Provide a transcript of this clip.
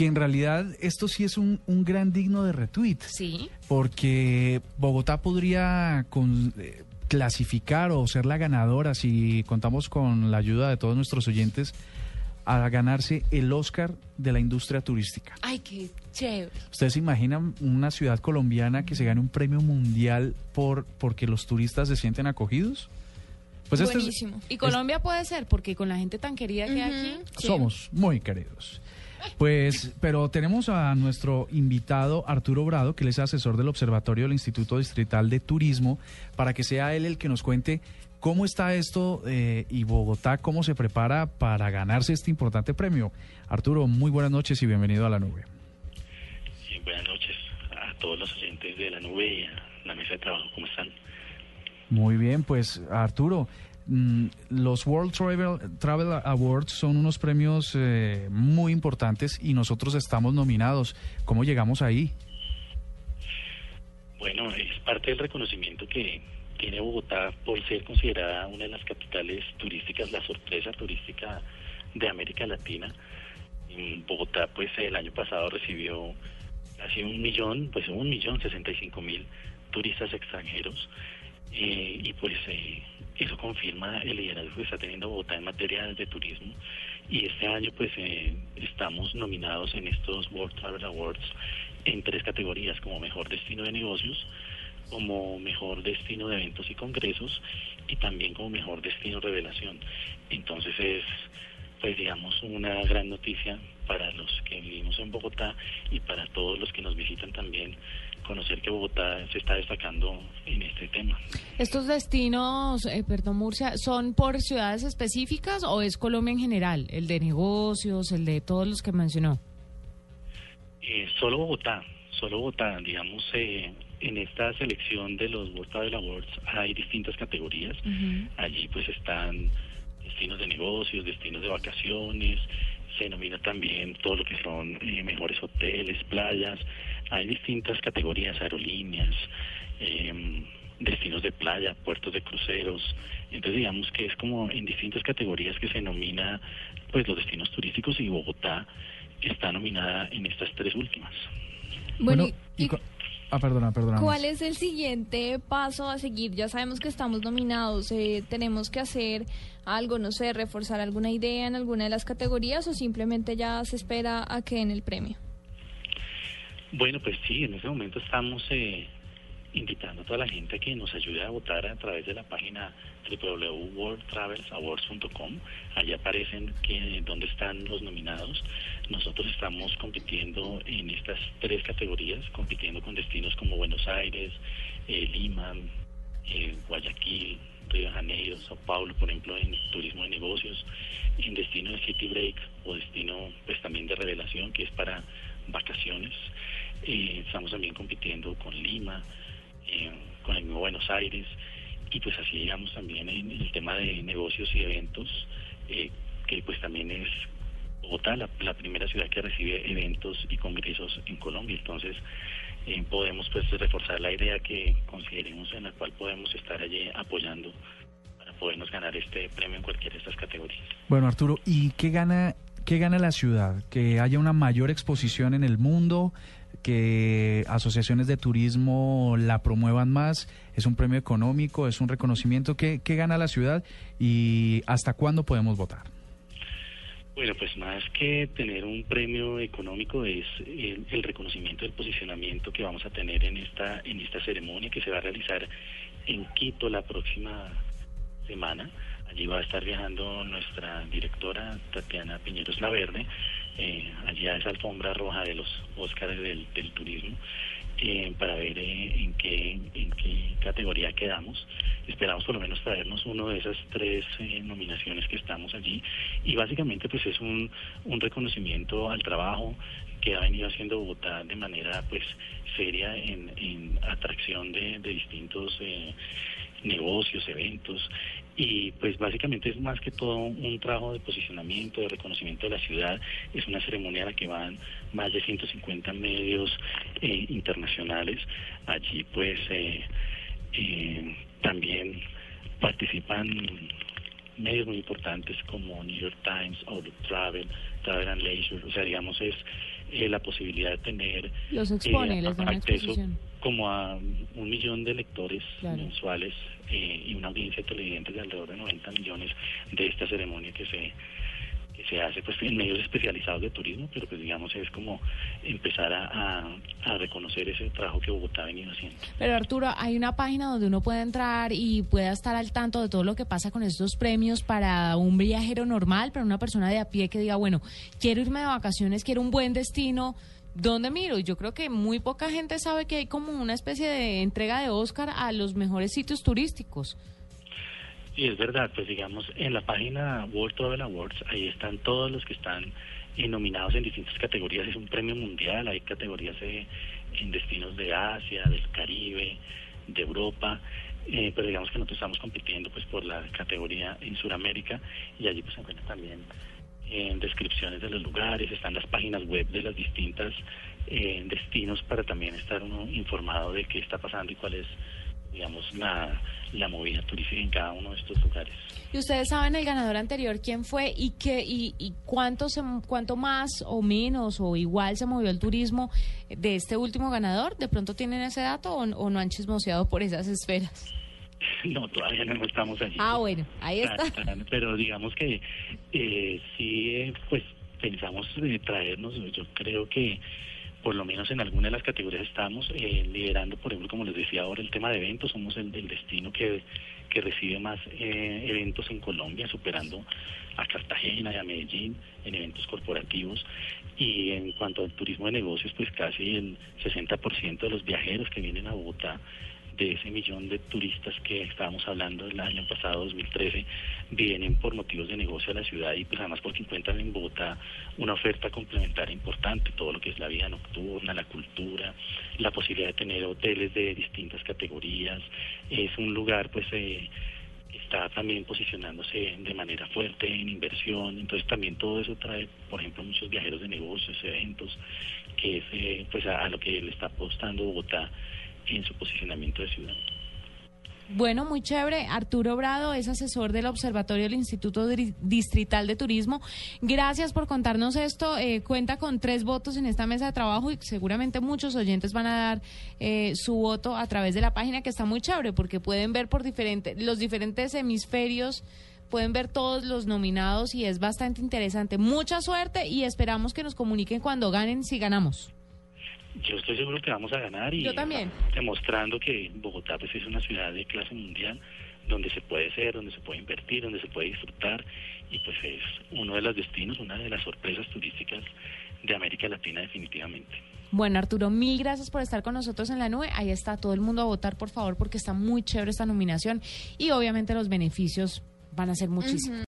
que en realidad esto sí es un, un gran digno de retweet. Sí. Porque Bogotá podría con, eh, clasificar o ser la ganadora, si contamos con la ayuda de todos nuestros oyentes, a ganarse el Oscar de la industria turística. Ay, qué chévere. ¿Ustedes se imaginan una ciudad colombiana que se gane un premio mundial por porque los turistas se sienten acogidos? Pues Buenísimo. y Colombia puede ser, porque con la gente tan querida que hay aquí... Somos muy queridos. Pues, pero tenemos a nuestro invitado Arturo Brado, que él es asesor del Observatorio del Instituto Distrital de Turismo, para que sea él el que nos cuente cómo está esto eh, y Bogotá, cómo se prepara para ganarse este importante premio. Arturo, muy buenas noches y bienvenido a la nube. Sí, buenas noches a todos los oyentes de la nube y a la mesa de trabajo. ¿Cómo están? Muy bien, pues Arturo, los World Travel, Awards son unos premios eh, muy importantes y nosotros estamos nominados. ¿Cómo llegamos ahí? Bueno, es parte del reconocimiento que tiene Bogotá por ser considerada una de las capitales turísticas, la sorpresa turística de América Latina. Bogotá, pues el año pasado recibió casi un millón, pues un millón sesenta y cinco mil turistas extranjeros eh, y pues eh, eso confirma el liderazgo que está teniendo Bogotá en materia de turismo. Y este año pues eh, estamos nominados en estos World Travel Awards en tres categorías como mejor destino de negocios como mejor destino de eventos y congresos y también como mejor destino revelación. Entonces es pues digamos una gran noticia para los que vivimos en Bogotá y para todos los que nos visitan también conocer que Bogotá se está destacando en este tema. ¿Estos destinos, eh, perdón Murcia, son por ciudades específicas o es Colombia en general? El de negocios, el de todos los que mencionó. Eh, solo Bogotá, solo Bogotá, digamos, eh, en esta selección de los World Travel Awards hay distintas categorías. Allí pues están destinos de negocios, destinos de vacaciones, se denomina también todo lo que son eh, mejores hoteles, playas, hay distintas categorías, aerolíneas, em, destinos de playa, puertos de cruceros, entonces digamos que es como en distintas categorías que se nomina pues los destinos turísticos y Bogotá está nominada en estas tres últimas. Bueno, y, Ah, perdona, perdona. ¿Cuál es el siguiente paso a seguir? Ya sabemos que estamos nominados. Eh, ¿Tenemos que hacer algo, no sé, reforzar alguna idea en alguna de las categorías o simplemente ya se espera a que en el premio? Bueno, pues sí, en ese momento estamos eh, invitando a toda la gente a que nos ayude a votar a través de la página www.worldtravelsawards.com. Allí aparecen que, dónde están los nominados. Nosotros estamos compitiendo en estas tres categorías, compitiendo con destinos como Buenos Aires, eh, Lima, eh, Guayaquil, Río de Janeiro, Sao Paulo, por ejemplo, en turismo de negocios, en destino de city break o destino pues también de revelación, que es para vacaciones. Eh, estamos también compitiendo con Lima, con el mismo Buenos Aires y pues así llegamos también en, el tema de negocios y eventos, eh, que pues también es Bogotá la, primera ciudad que recibe eventos y congresos en Colombia, entonces eh, podemos pues reforzar la idea que consideremos en la cual podemos estar allí apoyando para podernos ganar este premio en cualquiera de estas categorías. Bueno Arturo, ¿y qué gana ¿Qué gana la ciudad? ¿Que haya una mayor exposición en el mundo? ¿Que asociaciones de turismo la promuevan más? ¿Es un premio económico? ¿Es un reconocimiento? ¿Qué, gana la ciudad? ¿Y hasta cuándo podemos votar? Bueno, pues más que tener un premio económico es el, reconocimiento del posicionamiento que vamos a tener en esta en esta ceremonia que se va a realizar en Quito la próxima semana. Allí va a estar viajando nuestra directora Tatiana Piñeros Laverde, eh, allí a esa alfombra roja de los Óscares del, turismo, eh, para ver eh, en, qué, categoría quedamos. Esperamos por lo menos traernos uno de esas tres eh, nominaciones que estamos allí y básicamente pues es un, reconocimiento al trabajo que ha venido haciendo Bogotá de manera pues seria en, atracción de distintos negocios, eventos, y pues básicamente es más que todo un trabajo de posicionamiento, de reconocimiento de la ciudad, es una ceremonia a la que van más de 150 medios eh, internacionales, allí pues eh, eh, también participan medios muy importantes como New York Times, Outlook Travel, Travel and Leisure, o sea, digamos, es eh, la posibilidad de tener Los expone, eh, les da una acceso exposición. Como a un millón de lectores Claro. mensuales eh, y una audiencia de televidentes de alrededor de 90 millones de esta ceremonia que se que se hace pues en medios especializados de turismo, pero pues digamos es como empezar a, a- a reconocer ese trabajo que Bogotá ha venido haciendo. Pero Arturo, hay una página donde uno puede entrar y pueda estar al tanto de todo lo que pasa con estos premios para un viajero normal, para una persona de a pie que diga, bueno, quiero irme de vacaciones, quiero un buen destino. ¿Dónde miro? Yo creo que muy poca gente sabe que hay como una especie de entrega de Oscar a los mejores sitios turísticos. Y es verdad, pues digamos, en la página World Travel Awards, ahí están todos los que están nominados en distintas categorías. Es un premio mundial, hay categorías eh, en destinos de Asia, del Caribe, de Europa. eh, pero digamos que nosotros estamos compitiendo pues por la categoría en Sudamérica y allí pues se encuentran también eh, descripciones de los lugares, están las páginas web de las distintas eh, destinos para también estar uno informado de qué está pasando y cuál es digamos la, la movida turística en cada uno de estos lugares. ¿Y ustedes saben el ganador anterior quién fue y qué y, y cuánto se, cuánto más o menos o igual se movió el turismo de este último ganador? ¿De pronto tienen ese dato o, o no han chismoseado por esas esferas? No, todavía no estamos allí. Ah, bueno, ahí está. Pero digamos que eh, sí, eh, pues pensamos eh, traernos, yo creo que por lo menos en alguna de las categorías estamos eh, liderando, por ejemplo, como les decía ahora, el tema de eventos, somos el, el destino que, que recibe más eh, eventos en Colombia, superando a Cartagena y a Medellín en eventos corporativos. Y en cuanto al turismo de negocios, pues casi el 60% de los viajeros que vienen a Bogotá de ese millón de turistas que estábamos hablando el año pasado, 2013, vienen por motivos de negocio a la ciudad y pues además porque encuentran en Bogotá una oferta complementaria importante, todo lo que es la vida nocturna, la cultura, la posibilidad de tener hoteles de distintas categorías, es un lugar pues eh, está también posicionándose de manera fuerte en inversión, entonces también todo eso trae, por ejemplo, muchos viajeros de negocios, eventos, que es eh, pues a, a lo que le está apostando Bogotá en su posicionamiento de ciudad. Bueno, muy chévere. Arturo Brado es asesor del Observatorio del Instituto Distrital de Turismo. Gracias por contarnos esto. Eh, cuenta con tres votos en esta mesa de trabajo y seguramente muchos oyentes van a dar eh, su voto a través de la página que está muy chévere porque pueden ver por diferentes los diferentes hemisferios. Pueden ver todos los nominados y es bastante interesante. Mucha suerte y esperamos que nos comuniquen cuando ganen, si ganamos. Yo estoy seguro que vamos a ganar y Yo también. demostrando que Bogotá pues es una ciudad de clase mundial donde se puede ser, donde se puede invertir, donde se puede disfrutar y pues es uno de los destinos, una de las sorpresas turísticas de América Latina definitivamente. Bueno, Arturo, mil gracias por estar con nosotros en la nube. Ahí está todo el mundo a votar, por favor, porque está muy chévere esta nominación y obviamente los beneficios van a ser muchísimos.